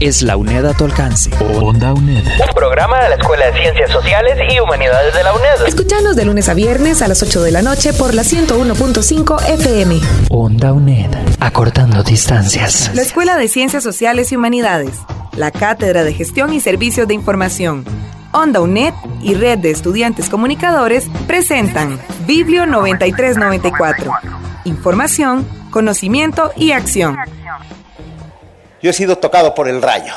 es la UNED a tu alcance. Onda UNED. Un programa de la Escuela de Ciencias Sociales y Humanidades de la UNED. Escuchanos de lunes a viernes a las 8 de la noche por la 101.5 FM. Onda UNED. Acortando distancias. La Escuela de Ciencias Sociales y Humanidades. La Cátedra de Gestión y Servicios de Información. Onda UNED y Red de Estudiantes Comunicadores presentan Biblio 9394. Información, conocimiento y acción. Yo he sido tocado por el rayo.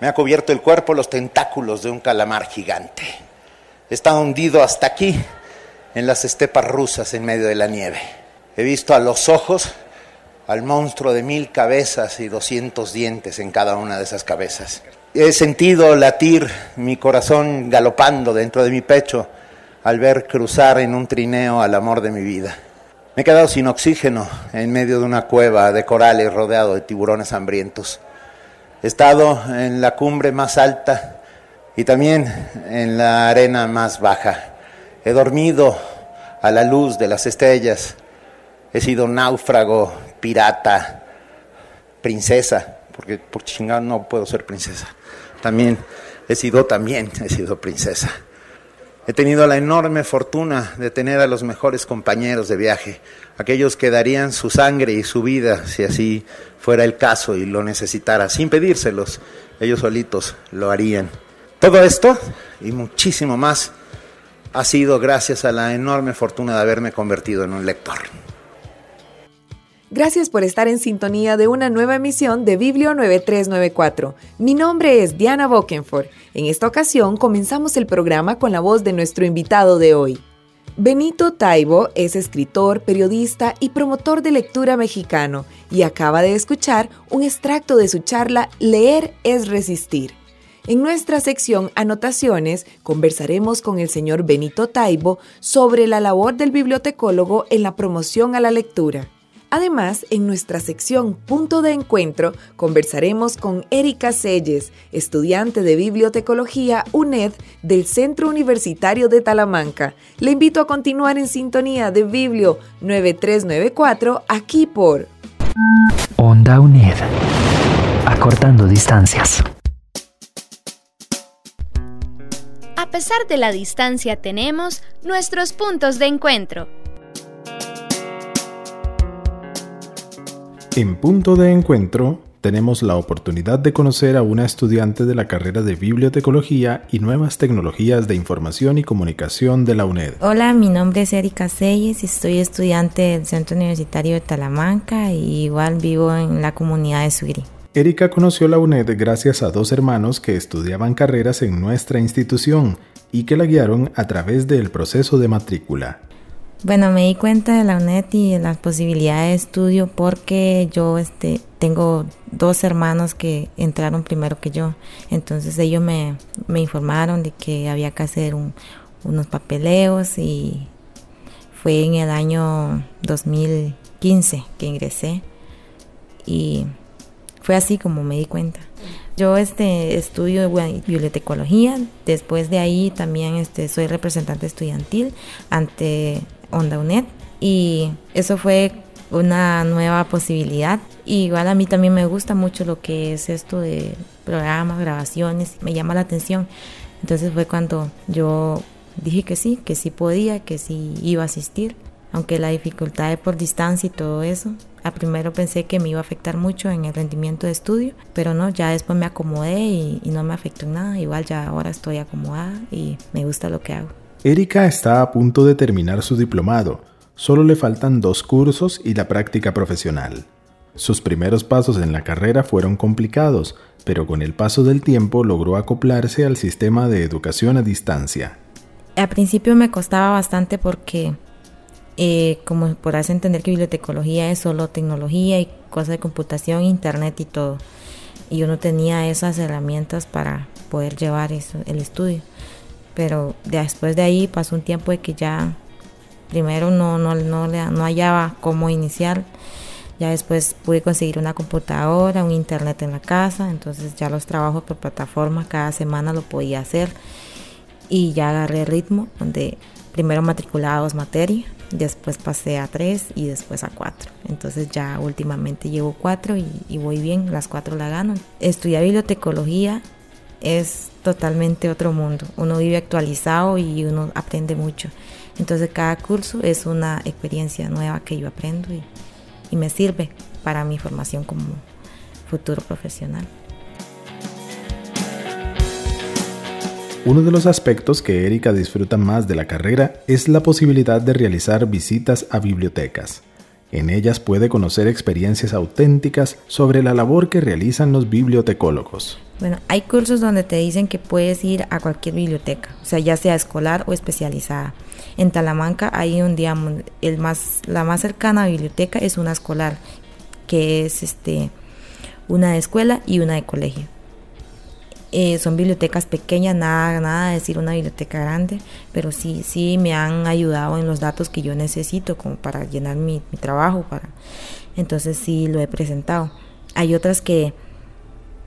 Me ha cubierto el cuerpo los tentáculos de un calamar gigante. Estado hundido hasta aquí, en las estepas rusas en medio de la nieve. He visto a los ojos al monstruo de mil cabezas y doscientos dientes en cada una de esas cabezas. He sentido latir mi corazón galopando dentro de mi pecho al ver cruzar en un trineo al amor de mi vida. Me he quedado sin oxígeno en medio de una cueva de corales rodeado de tiburones hambrientos. He estado en la cumbre más alta y también en la arena más baja. He dormido a la luz de las estrellas. He sido náufrago, pirata, princesa, porque por chingado no puedo ser princesa. También he sido también he sido princesa. He tenido la enorme fortuna de tener a los mejores compañeros de viaje, aquellos que darían su sangre y su vida si así fuera el caso y lo necesitara, sin pedírselos, ellos solitos lo harían. Todo esto y muchísimo más ha sido gracias a la enorme fortuna de haberme convertido en un lector. Gracias por estar en sintonía de una nueva emisión de Biblio 9394. Mi nombre es Diana Bokenford. En esta ocasión comenzamos el programa con la voz de nuestro invitado de hoy. Benito Taibo es escritor, periodista y promotor de lectura mexicano y acaba de escuchar un extracto de su charla Leer es resistir. En nuestra sección Anotaciones conversaremos con el señor Benito Taibo sobre la labor del bibliotecólogo en la promoción a la lectura. Además, en nuestra sección Punto de Encuentro conversaremos con Erika Selles, estudiante de Bibliotecología UNED del Centro Universitario de Talamanca. Le invito a continuar en sintonía de Biblio 9394 aquí por Onda UNED. Acortando distancias. A pesar de la distancia tenemos nuestros puntos de encuentro En punto de encuentro tenemos la oportunidad de conocer a una estudiante de la carrera de Bibliotecología y Nuevas Tecnologías de Información y Comunicación de la UNED. Hola, mi nombre es Erika Selles y soy estudiante del Centro Universitario de Talamanca y igual vivo en la comunidad de Suiri. Erika conoció la UNED gracias a dos hermanos que estudiaban carreras en nuestra institución y que la guiaron a través del proceso de matrícula. Bueno, me di cuenta de la UNED y de las posibilidades de estudio porque yo este, tengo dos hermanos que entraron primero que yo. Entonces ellos me, informaron de que había que hacer unos papeleos y fue en el año 2015 que ingresé y fue así como me di cuenta. Yo este, estudio bibliotecología, después de ahí también este, soy representante estudiantil ante Onda UNED y eso fue una nueva posibilidad. igual a mí también me gusta mucho lo que es esto de programas, grabaciones, me llama la atención. Entonces fue cuando yo dije que sí, que sí podía, que sí iba a asistir, aunque la dificultad es por distancia y todo eso. A primero pensé que me iba a afectar mucho en el rendimiento de estudio, pero no, ya después me acomodé y, y no me afectó nada. Igual ya ahora estoy acomodada y me gusta lo que hago. Erika está a punto de terminar su diplomado. Solo le faltan dos cursos y la práctica profesional. Sus primeros pasos en la carrera fueron complicados, pero con el paso del tiempo logró acoplarse al sistema de educación a distancia. Al principio me costaba bastante porque, eh, como podrás entender que bibliotecología es solo tecnología y cosas de computación, internet y todo. Y yo no tenía esas herramientas para poder llevar el estudio. Pero después de ahí pasó un tiempo de que ya primero no, no, no, no hallaba cómo iniciar. Ya después pude conseguir una computadora, un internet en la casa, entonces ya los trabajos por plataforma cada semana lo podía hacer y ya agarré el ritmo donde primero matriculaba dos materias, después pasé a tres y después a cuatro. Entonces ya últimamente llevo cuatro y, y voy bien, las cuatro la gano. Estudiar bibliotecología es totalmente otro mundo. Uno vive actualizado y uno aprende mucho. Entonces cada curso es una experiencia nueva que yo aprendo y, y me sirve para mi formación como futuro profesional. Uno de los aspectos que Erika disfruta más de la carrera es la posibilidad de realizar visitas a bibliotecas. En ellas puede conocer experiencias auténticas sobre la labor que realizan los bibliotecólogos. Bueno, hay cursos donde te dicen que puedes ir a cualquier biblioteca, o sea, ya sea escolar o especializada. En Talamanca hay un día, el más, la más cercana biblioteca es una escolar, que es este, una de escuela y una de colegio. Eh, son bibliotecas pequeñas, nada, nada de decir una biblioteca grande, pero sí, sí me han ayudado en los datos que yo necesito como para llenar mi, mi trabajo, para entonces sí lo he presentado. Hay otras que,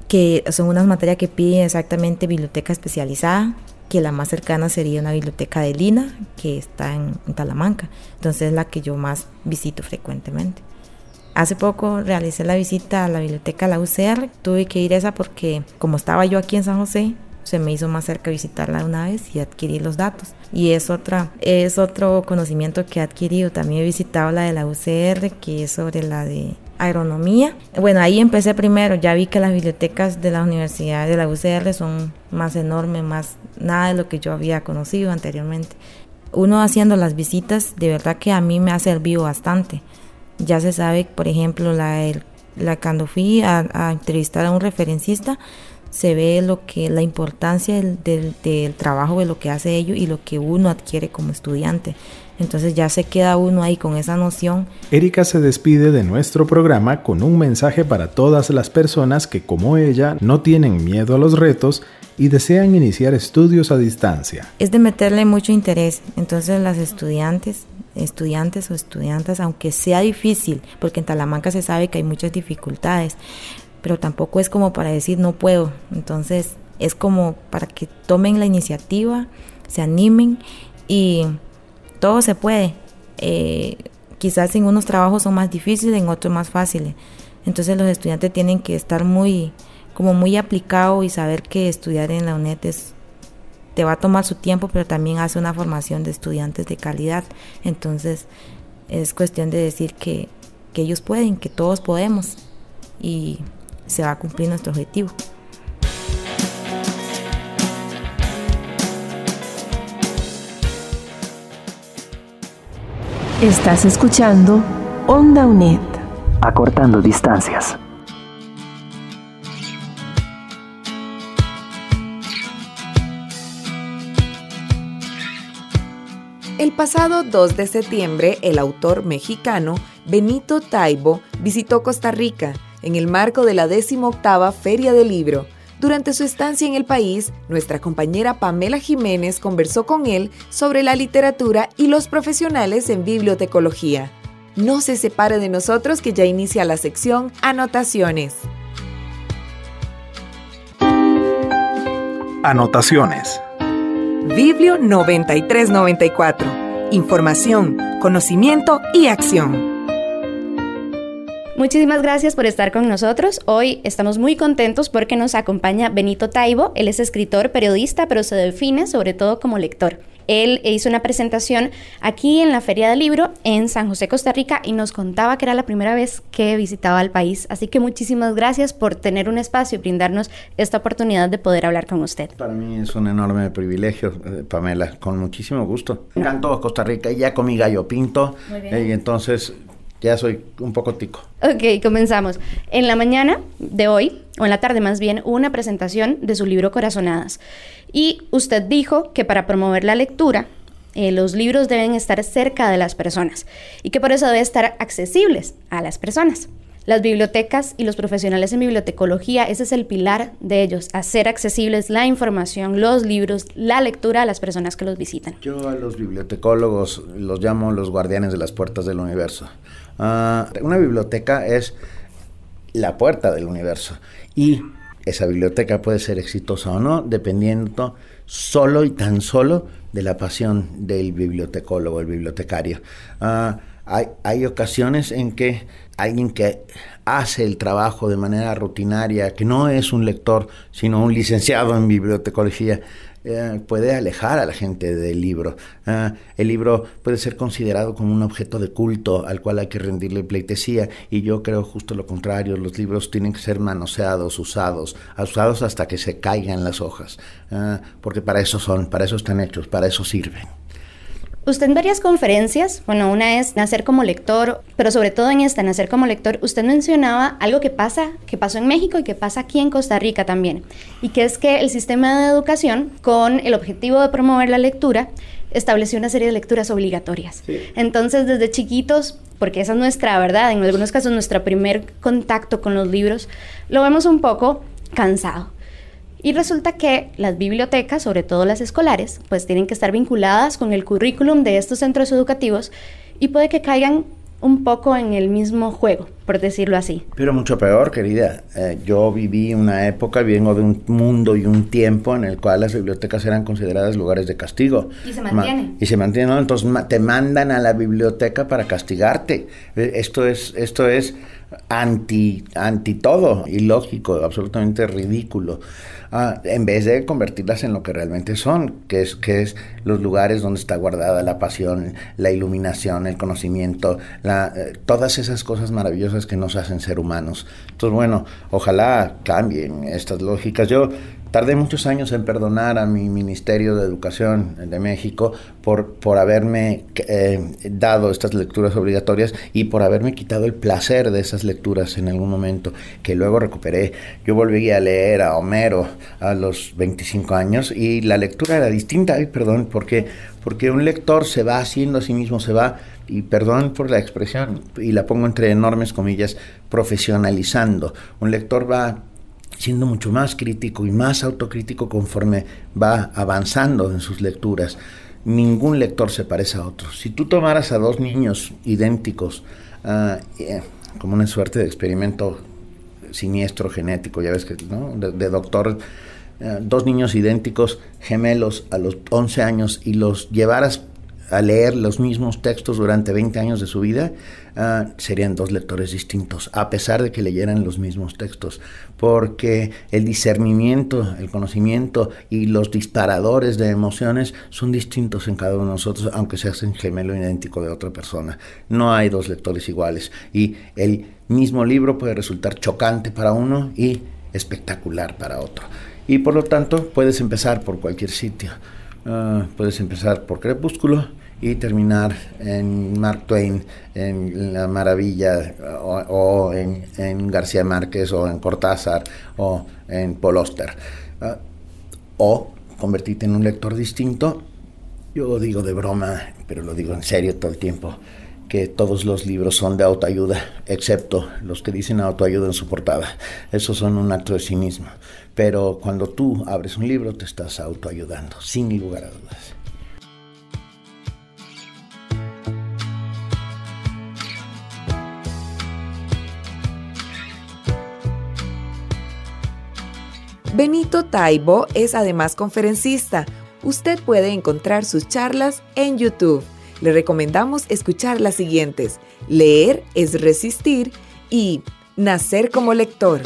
que son unas materias que piden exactamente biblioteca especializada, que la más cercana sería una biblioteca de Lina, que está en, en Talamanca, entonces es la que yo más visito frecuentemente. Hace poco realicé la visita a la biblioteca de la UCR. Tuve que ir a esa porque como estaba yo aquí en San José, se me hizo más cerca visitarla una vez y adquirir los datos. Y es otra, es otro conocimiento que he adquirido. También he visitado la de la UCR, que es sobre la de agronomía. Bueno, ahí empecé primero, ya vi que las bibliotecas de la universidad de la UCR son más enormes, más nada de lo que yo había conocido anteriormente. Uno haciendo las visitas, de verdad que a mí me ha servido bastante ya se sabe, por ejemplo, la, la cuando fui a, entrevistar a un referencista, se ve lo que la importancia del, del, trabajo de lo que hace ellos y lo que uno adquiere como estudiante. Entonces ya se queda uno ahí con esa noción. Erika se despide de nuestro programa con un mensaje para todas las personas que como ella no tienen miedo a los retos y desean iniciar estudios a distancia. Es de meterle mucho interés. Entonces las estudiantes estudiantes o estudiantes, aunque sea difícil, porque en Talamanca se sabe que hay muchas dificultades, pero tampoco es como para decir no puedo. Entonces es como para que tomen la iniciativa, se animen y todo se puede. Eh, quizás en unos trabajos son más difíciles, en otros más fáciles. Entonces los estudiantes tienen que estar muy, como muy aplicados y saber que estudiar en la UNED es te va a tomar su tiempo, pero también hace una formación de estudiantes de calidad. Entonces es cuestión de decir que, que ellos pueden, que todos podemos y se va a cumplir nuestro objetivo. Estás escuchando Onda UNED. Acortando distancias. El pasado 2 de septiembre, el autor mexicano Benito Taibo visitó Costa Rica en el marco de la 18 Feria del Libro. Durante su estancia en el país, nuestra compañera Pamela Jiménez conversó con él sobre la literatura y los profesionales en bibliotecología. No se separe de nosotros que ya inicia la sección Anotaciones. Anotaciones. Biblio 9394. Información, conocimiento y acción. Muchísimas gracias por estar con nosotros. Hoy estamos muy contentos porque nos acompaña Benito Taibo. Él es escritor, periodista, pero se define sobre todo como lector. Él hizo una presentación aquí en la Feria del Libro en San José, Costa Rica, y nos contaba que era la primera vez que visitaba el país. Así que muchísimas gracias por tener un espacio y brindarnos esta oportunidad de poder hablar con usted. Para mí es un enorme privilegio, eh, Pamela, con muchísimo gusto. Me encantó Costa Rica y ya comí gallo pinto. Eh, y entonces ya soy un poco tico. Ok, comenzamos. En la mañana de hoy, o en la tarde más bien, hubo una presentación de su libro Corazonadas. Y usted dijo que para promover la lectura, eh, los libros deben estar cerca de las personas y que por eso deben estar accesibles a las personas. Las bibliotecas y los profesionales en bibliotecología, ese es el pilar de ellos, hacer accesibles la información, los libros, la lectura a las personas que los visitan. Yo a los bibliotecólogos los llamo los guardianes de las puertas del universo. Ah, una biblioteca es la puerta del universo y esa biblioteca puede ser exitosa o no dependiendo solo y tan solo de la pasión del bibliotecólogo, el bibliotecario. Ah, hay, hay ocasiones en que alguien que hace el trabajo de manera rutinaria, que no es un lector, sino un licenciado en bibliotecología, eh, puede alejar a la gente del libro. Ah, el libro puede ser considerado como un objeto de culto al cual hay que rendirle pleitesía y yo creo justo lo contrario, los libros tienen que ser manoseados, usados, usados hasta que se caigan las hojas, ah, porque para eso son, para eso están hechos, para eso sirven. Usted en varias conferencias, bueno, una es nacer como lector, pero sobre todo en esta, nacer como lector, usted mencionaba algo que pasa, que pasó en México y que pasa aquí en Costa Rica también, y que es que el sistema de educación, con el objetivo de promover la lectura, estableció una serie de lecturas obligatorias. Entonces, desde chiquitos, porque esa es nuestra verdad, en algunos casos nuestro primer contacto con los libros, lo vemos un poco cansado. Y resulta que las bibliotecas, sobre todo las escolares, pues tienen que estar vinculadas con el currículum de estos centros educativos y puede que caigan un poco en el mismo juego, por decirlo así. Pero mucho peor, querida. Eh, yo viví una época, vengo de un mundo y un tiempo en el cual las bibliotecas eran consideradas lugares de castigo. Y se mantienen. y se mantienen, ¿no? Entonces te mandan a la biblioteca para castigarte. Eh, esto es, esto es anti, anti todo, ilógico, absolutamente ridículo. Ah, en vez de convertirlas en lo que realmente son, que es, que es los lugares donde está guardada la pasión, la iluminación, el conocimiento, la, eh, todas esas cosas maravillosas que nos hacen ser humanos. Entonces, bueno, ojalá cambien estas lógicas. Yo Tardé muchos años en perdonar a mi Ministerio de Educación de México por, por haberme eh, dado estas lecturas obligatorias y por haberme quitado el placer de esas lecturas en algún momento, que luego recuperé. Yo volví a leer a Homero a los 25 años y la lectura era distinta, ay, perdón, porque, porque un lector se va haciendo a sí mismo, se va y perdón por la expresión, y la pongo entre enormes comillas, profesionalizando. Un lector va siendo mucho más crítico y más autocrítico conforme va avanzando en sus lecturas. Ningún lector se parece a otro. Si tú tomaras a dos niños idénticos, eh, como una suerte de experimento siniestro genético, ya ves que, ¿no? de, doctor, eh, dos niños idénticos, gemelos, a los 11 años, y los llevaras a leer los mismos textos durante 20 años de su vida, ah, serían dos lectores distintos, a pesar de que leyeran los mismos textos, porque el discernimiento, el conocimiento y los disparadores de emociones son distintos en cada uno de nosotros, aunque se hacen gemelo idéntico de otra persona. No hay dos lectores iguales y el mismo libro puede resultar chocante para uno y espectacular para otro. Y por lo tanto puedes empezar por cualquier sitio. Ah, puedes empezar por Crepúsculo y terminar en Mark Twain, en La Maravilla, o, en, García Márquez, o en Cortázar, o en Paul. Ah, o convertirte en un lector distinto. Yo digo de broma, pero lo digo en serio todo el tiempo, que todos los libros son de autoayuda, excepto los que dicen autoayuda en su portada. Esos son un acto de cinismo. Pero cuando tú abres un libro te estás autoayudando, sin lugar a dudas. Benito Taibo es además conferencista. Usted puede encontrar sus charlas en YouTube. Le recomendamos escuchar las siguientes. Leer es resistir y Nacer como lector.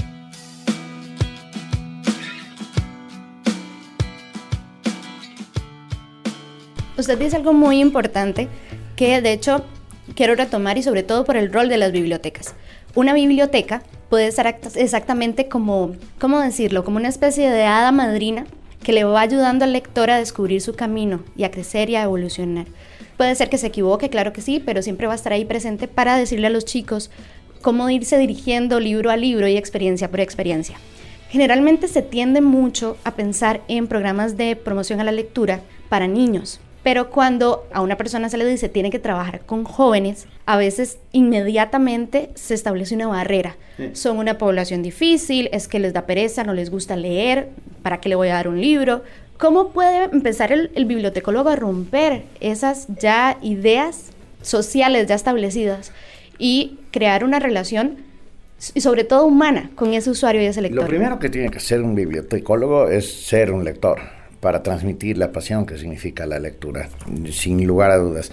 Usted dice algo muy importante que de hecho quiero retomar y sobre todo por el rol de las bibliotecas. Una biblioteca puede ser exactamente como, ¿cómo decirlo? Como una especie de hada madrina que le va ayudando al lector a descubrir su camino y a crecer y a evolucionar. Puede ser que se equivoque, claro que sí, pero siempre va a estar ahí presente para decirle a los chicos cómo irse dirigiendo libro a libro y experiencia por experiencia. Generalmente se tiende mucho a pensar en programas de promoción a la lectura para niños, Pero cuando a una persona se le dice tiene que trabajar con jóvenes, a veces inmediatamente se establece una barrera. Son una población difícil, es que les da pereza, no les gusta leer, ¿para qué le voy a dar un libro? ¿Cómo puede empezar el, el bibliotecólogo a romper esas ya ideas sociales ya establecidas y crear una relación y sobre todo humana con ese usuario y ese lector? Lo primero que tiene que hacer un bibliotecólogo es ser un lector para transmitir la pasión que significa la lectura, sin lugar a dudas.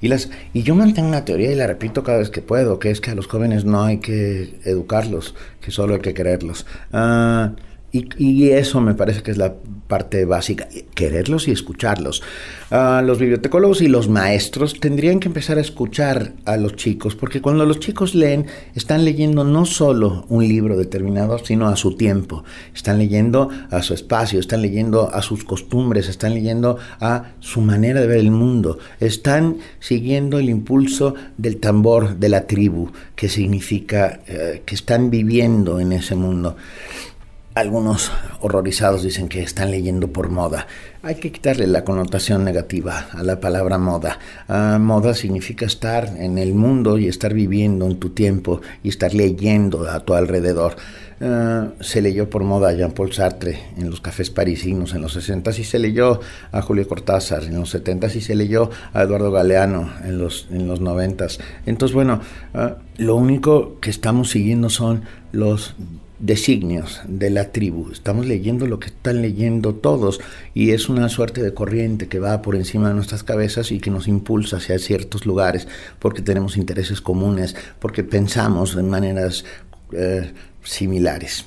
Y, las, y yo mantengo una teoría y la repito cada vez que puedo, que es que a los jóvenes no hay que educarlos, que solo hay que quererlos. Ah, y, eso me parece que es la parte básica, quererlos y escucharlos. Ah, los bibliotecólogos y los maestros tendrían que empezar a escuchar a los chicos, porque cuando los chicos leen, están leyendo no solo un libro determinado, sino a su tiempo. Están leyendo a su espacio, están leyendo a sus costumbres, están leyendo a su manera de ver el mundo. Están siguiendo el impulso del tambor de la tribu, que significa eh, que están viviendo en ese mundo. Algunos horrorizados dicen que están leyendo por moda. Hay que quitarle la connotación negativa a la palabra moda. Ah, moda significa estar en el mundo y estar viviendo en tu tiempo y estar leyendo a tu alrededor. Ah, se leyó por moda a Jean-Paul Sartre en los cafés parisinos en los 60 y se leyó a Julio Cortázar en los 70 y se leyó a Eduardo Galeano en los, en los 90 Entonces, bueno, ah, lo único que estamos siguiendo son los designios de la tribu. Estamos leyendo lo que están leyendo todos y es una suerte de corriente que va por encima de nuestras cabezas y que nos impulsa hacia ciertos lugares porque tenemos intereses comunes, porque pensamos en maneras eh, similares.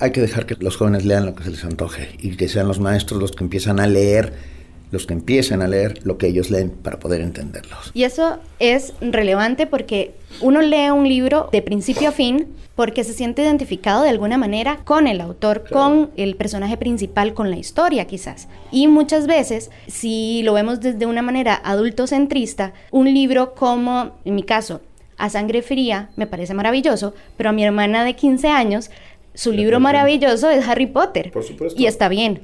Hay que dejar que los jóvenes lean lo que se les antoje y que sean los maestros los que empiezan a leer los que empiecen a leer lo que ellos leen para poder entenderlos. Y eso es relevante porque uno lee un libro de principio a fin porque se siente identificado de alguna manera con el autor, con el personaje principal, con la historia quizás. Y muchas veces, si lo vemos desde una manera adultocentrista, un libro como, en mi caso, A Sangre Fría, me parece maravilloso, pero a mi hermana de 15 años su libro maravilloso es Harry Potter. Por supuesto. Y está bien.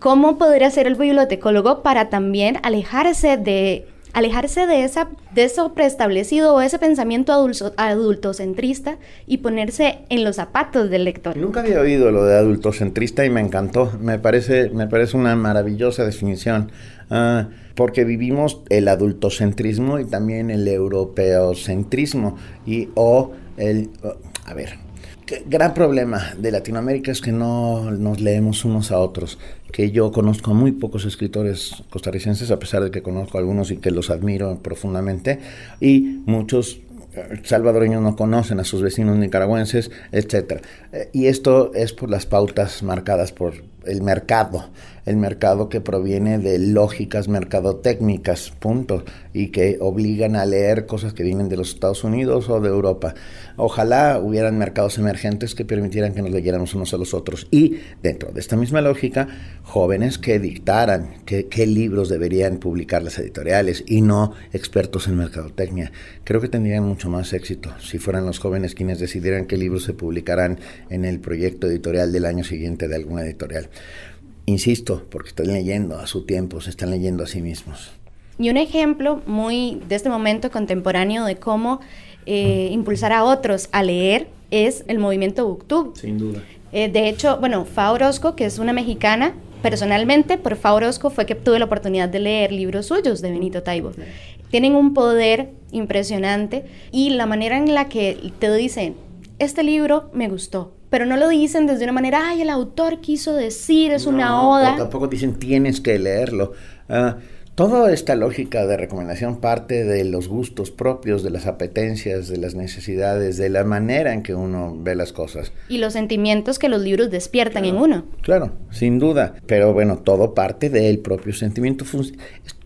¿Cómo podría ser el bibliotecólogo para también alejarse de alejarse de esa de eso preestablecido o ese pensamiento adulto, adultocentrista y ponerse en los zapatos del lector? Nunca había oído lo de adultocentrista y me encantó. Me parece me parece una maravillosa definición. Ah, porque vivimos el adultocentrismo y también el europeocentrismo y o el a ver, gran problema de Latinoamérica es que no nos leemos unos a otros. Que yo conozco a muy pocos escritores costarricenses, a pesar de que conozco a algunos y que los admiro profundamente, y muchos eh, salvadoreños no conocen a sus vecinos nicaragüenses, etc. Eh, y esto es por las pautas marcadas por el mercado, el mercado que proviene de lógicas mercadotécnicas, punto, y que obligan a leer cosas que vienen de los Estados Unidos o de Europa. Ojalá hubieran mercados emergentes que permitieran que nos leyéramos unos a los otros. Y dentro de esta misma lógica, jóvenes que dictaran qué, qué libros deberían publicar las editoriales y no expertos en mercadotecnia. Creo que tendrían mucho más éxito si fueran los jóvenes quienes decidieran qué libros se publicarán en el proyecto editorial del año siguiente de alguna editorial. Insisto, porque están leyendo a su tiempo, se están leyendo a sí mismos. Y un ejemplo muy de este momento contemporáneo de cómo eh, impulsar a otros a leer es el movimiento Booktube. Sin duda. Eh, de hecho, bueno, Fa Orozco, que es una mexicana, personalmente por Fa Orozco fue que tuve la oportunidad de leer libros suyos de Benito Taibo. Tienen un poder impresionante y la manera en la que te dicen, este libro me gustó, pero no lo dicen desde una manera, ay, el autor quiso decir, es una oda. tampoco dicen tienes que leerlo. Ah, toda esta lógica de recomendación parte de los gustos propios, de las apetencias, de las necesidades, de la manera en que uno ve las cosas. Y los sentimientos que los libros despiertan en uno. Claro, sin duda. Pero bueno, todo parte del propio sentimiento.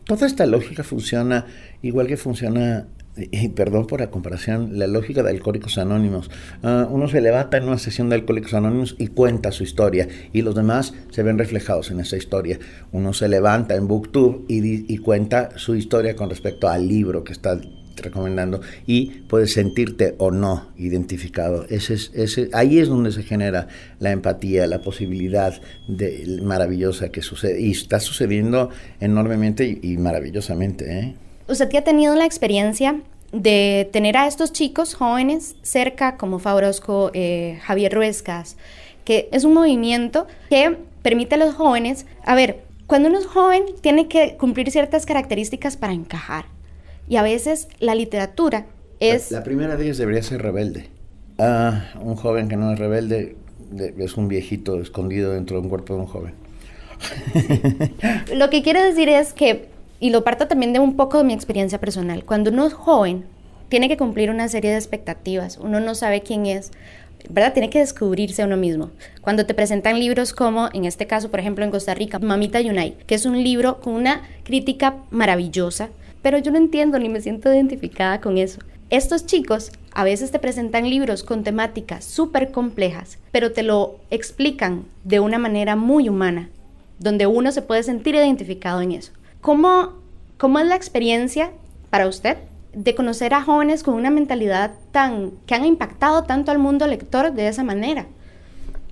Toda esta lógica funciona igual que funciona y perdón por la comparación, la lógica de Alcohólicos Anónimos. Ah, uno se levanta en una sesión de Alcohólicos Anónimos y cuenta su historia y los demás se ven reflejados en esa historia. Uno se levanta en Booktube y, cuenta su historia con respecto al libro que está recomendando y puedes sentirte o no identificado. Ese es, ese, ahí es donde se genera la empatía, la posibilidad de, maravillosa que sucede. Y está sucediendo enormemente y, y maravillosamente. ¿eh? ¿Usted que ha tenido la experiencia de tener a estos chicos jóvenes cerca, como Fabrosco, eh, Javier Ruescas, que es un movimiento que permite a los jóvenes, a ver, cuando uno es joven tiene que cumplir ciertas características para encajar. Y a veces la literatura es... La, primera de ellas debería ser rebelde. Ah, un joven que no es rebelde es un viejito escondido dentro de un cuerpo de un joven. Lo que quiero decir es que y lo parto también de un poco de mi experiencia personal. Cuando uno es joven, tiene que cumplir una serie de expectativas. Uno no sabe quién es, ¿verdad? Tiene que descubrirse uno mismo. Cuando te presentan libros como, en este caso, por ejemplo, en Costa Rica, Mamita Yunay, que es un libro con una crítica maravillosa, pero yo no entiendo ni me siento identificada con eso. Estos chicos a veces te presentan libros con temáticas súper complejas, pero te lo explican de una manera muy humana, donde uno se puede sentir identificado en eso. ¿Cómo, ¿Cómo es la experiencia para usted de conocer a jóvenes con una mentalidad tan que han impactado tanto al mundo lector de esa manera?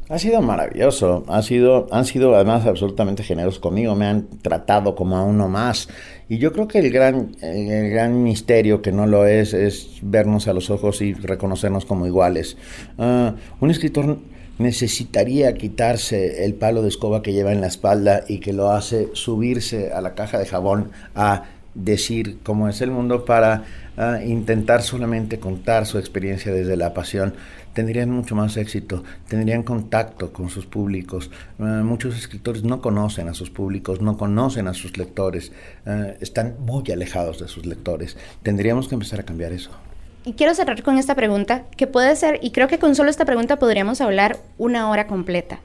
Ha sido maravilloso, ha sido, han sido además absolutamente generosos conmigo, me han tratado como a uno más. Y yo creo que el gran, el gran misterio que no lo es es vernos a los ojos y reconocernos como iguales. Ah, un escritor necesitaría quitarse el palo de escoba que lleva en la espalda y que lo hace subirse a la caja de jabón a decir cómo es el mundo para ah, intentar solamente contar su experiencia desde la pasión, tendrían mucho más éxito, tendrían contacto con sus públicos. Ah, muchos escritores no conocen a sus públicos, no conocen a sus lectores, ah, están muy alejados de sus lectores. Tendríamos que empezar a cambiar eso. Y quiero cerrar con esta pregunta, que puede ser, y creo que con solo esta pregunta podríamos hablar una hora completa.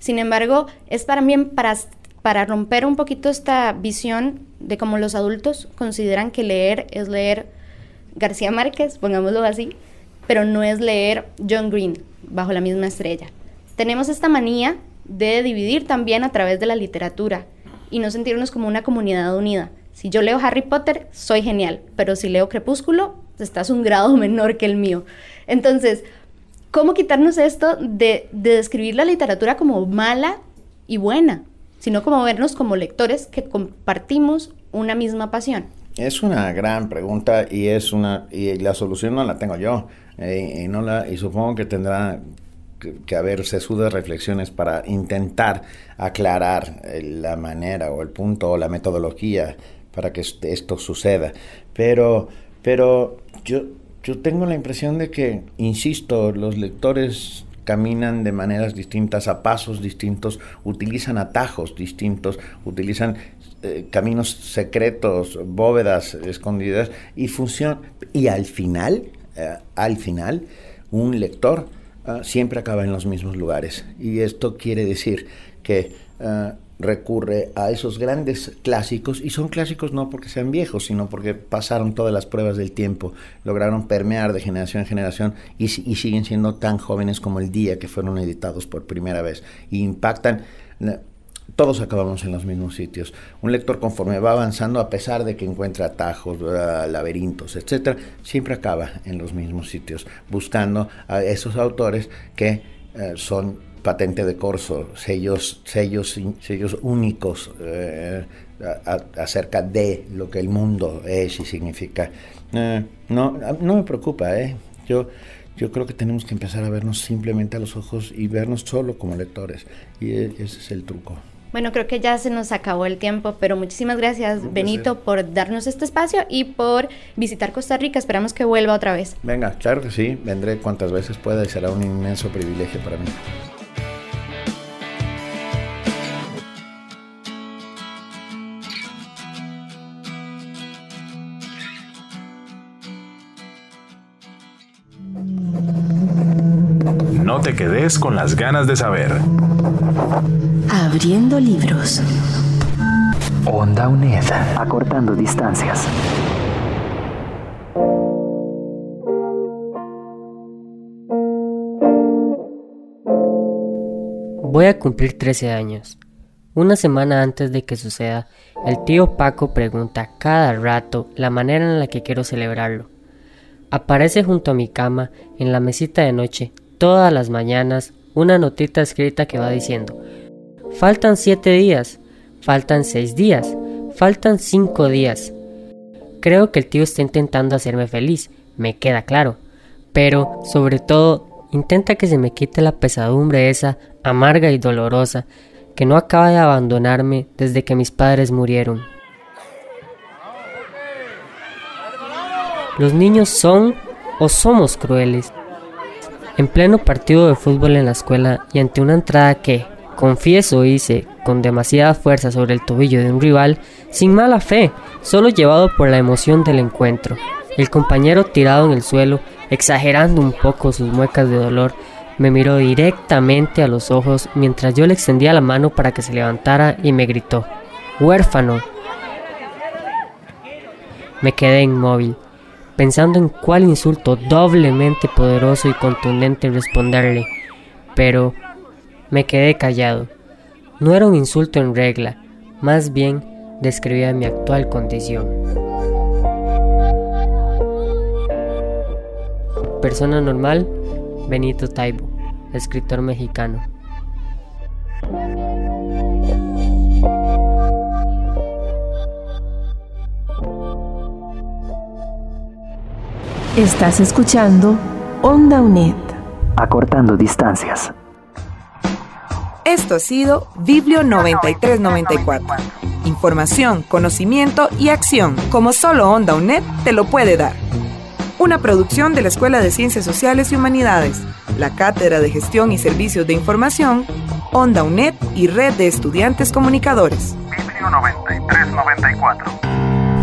Sin embargo, es mí para, para romper un poquito esta visión de cómo los adultos consideran que leer es leer García Márquez, pongámoslo así, pero no es leer John Green bajo la misma estrella. Tenemos esta manía de dividir también a través de la literatura y no sentirnos como una comunidad unida. Si yo leo Harry Potter, soy genial, pero si leo Crepúsculo, estás un grado menor que el mío. Entonces, ¿cómo quitarnos esto de, describir la literatura como mala y buena, sino como vernos como lectores que compartimos una misma pasión? Es una gran pregunta y es una y la solución no la tengo yo eh, y no la y supongo que tendrá que, haber sesudas reflexiones para intentar aclarar eh, la manera o el punto o la metodología para que esto suceda. Pero pero yo, yo tengo la impresión de que, insisto, los lectores caminan de maneras distintas, a pasos distintos, utilizan atajos distintos, utilizan eh, caminos secretos, bóvedas escondidas y funciona. Y al final, eh, al final, un lector ah, siempre acaba en los mismos lugares. Y esto quiere decir que ah, recurre a esos grandes clásicos, y son clásicos no porque sean viejos, sino porque pasaron todas las pruebas del tiempo, lograron permear de generación en generación y, siguen siendo tan jóvenes como el día que fueron editados por primera vez, y impactan todos acabamos en los mismos sitios. Un lector conforme va avanzando, a pesar de que encuentra atajos, laberintos, etcétera, siempre acaba en los mismos sitios, buscando a esos autores que eh, son patente de corso, sellos, sellos, sellos únicos eh, acerca de lo que el mundo es y significa. Eh, no, no me preocupa, ¿eh? Yo, yo creo que tenemos que empezar a vernos simplemente a los ojos y vernos solo como lectores. Y e, ese es el truco. Bueno, creo que ya se nos acabó el tiempo, pero muchísimas gracias, Benito, por darnos este espacio y por visitar Costa Rica. Esperamos que vuelva otra vez. Venga, claro que sí, vendré cuantas veces pueda y será un inmenso privilegio para mí. Quedes con las ganas de saber. Abriendo libros. Onda UNED. Acortando distancias. Voy a cumplir 13 años. Una semana antes de que suceda, el tío Paco pregunta cada rato la manera en la que quiero celebrarlo. Aparece junto a mi cama, en la mesita de noche, todas las mañanas, una notita escrita que va diciendo, faltan siete días, faltan seis días, faltan cinco días. Creo que el tío está intentando hacerme feliz, me queda claro, pero sobre todo intenta que se me quite la pesadumbre esa amarga y dolorosa que no acaba de abandonarme desde que mis padres murieron. Los niños son o somos crueles. En pleno partido de fútbol en la escuela y ante una entrada que, confieso, hice con demasiada fuerza sobre el tobillo de un rival, sin mala fe, solo llevado por la emoción del encuentro. El compañero tirado en el suelo, exagerando un poco sus muecas de dolor, me miró directamente a los ojos mientras yo le extendía la mano para que se levantara y me gritó, huérfano. Me quedé inmóvil, pensando en cuál insulto doblemente poderoso y contundente responderle, pero me quedé callado. No era un insulto en regla, más bien describía mi actual condición. Persona normal, Benito Taibo, escritor mexicano. Estás escuchando Onda UNED. Acortando distancias. Esto ha sido Biblio 9394. Información, conocimiento y acción, como solo Onda UNED te lo puede dar una producción de la Escuela de Ciencias Sociales y Humanidades, la Cátedra de Gestión y Servicios de Información, Onda UNED y Red de Estudiantes Comunicadores. Biblio 9394.